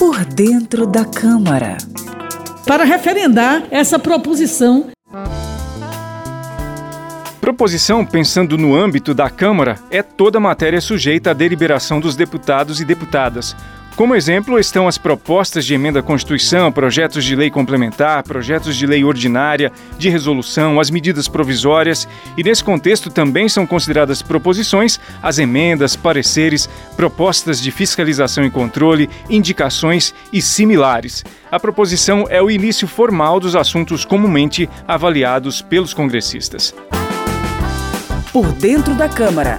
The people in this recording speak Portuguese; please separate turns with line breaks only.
Por dentro da Câmara.
Para referendar essa proposição.
Proposição, pensando no âmbito da Câmara, é toda matéria sujeita à deliberação dos deputados e deputadas. Como exemplo, estão as propostas de emenda à Constituição, projetos de lei complementar, projetos de lei ordinária, de resolução, as medidas provisórias, e nesse contexto também são consideradas proposições as emendas, pareceres, propostas de fiscalização e controle, indicações e similares. A proposição é o início formal dos assuntos comumente avaliados pelos congressistas.
Por dentro da Câmara.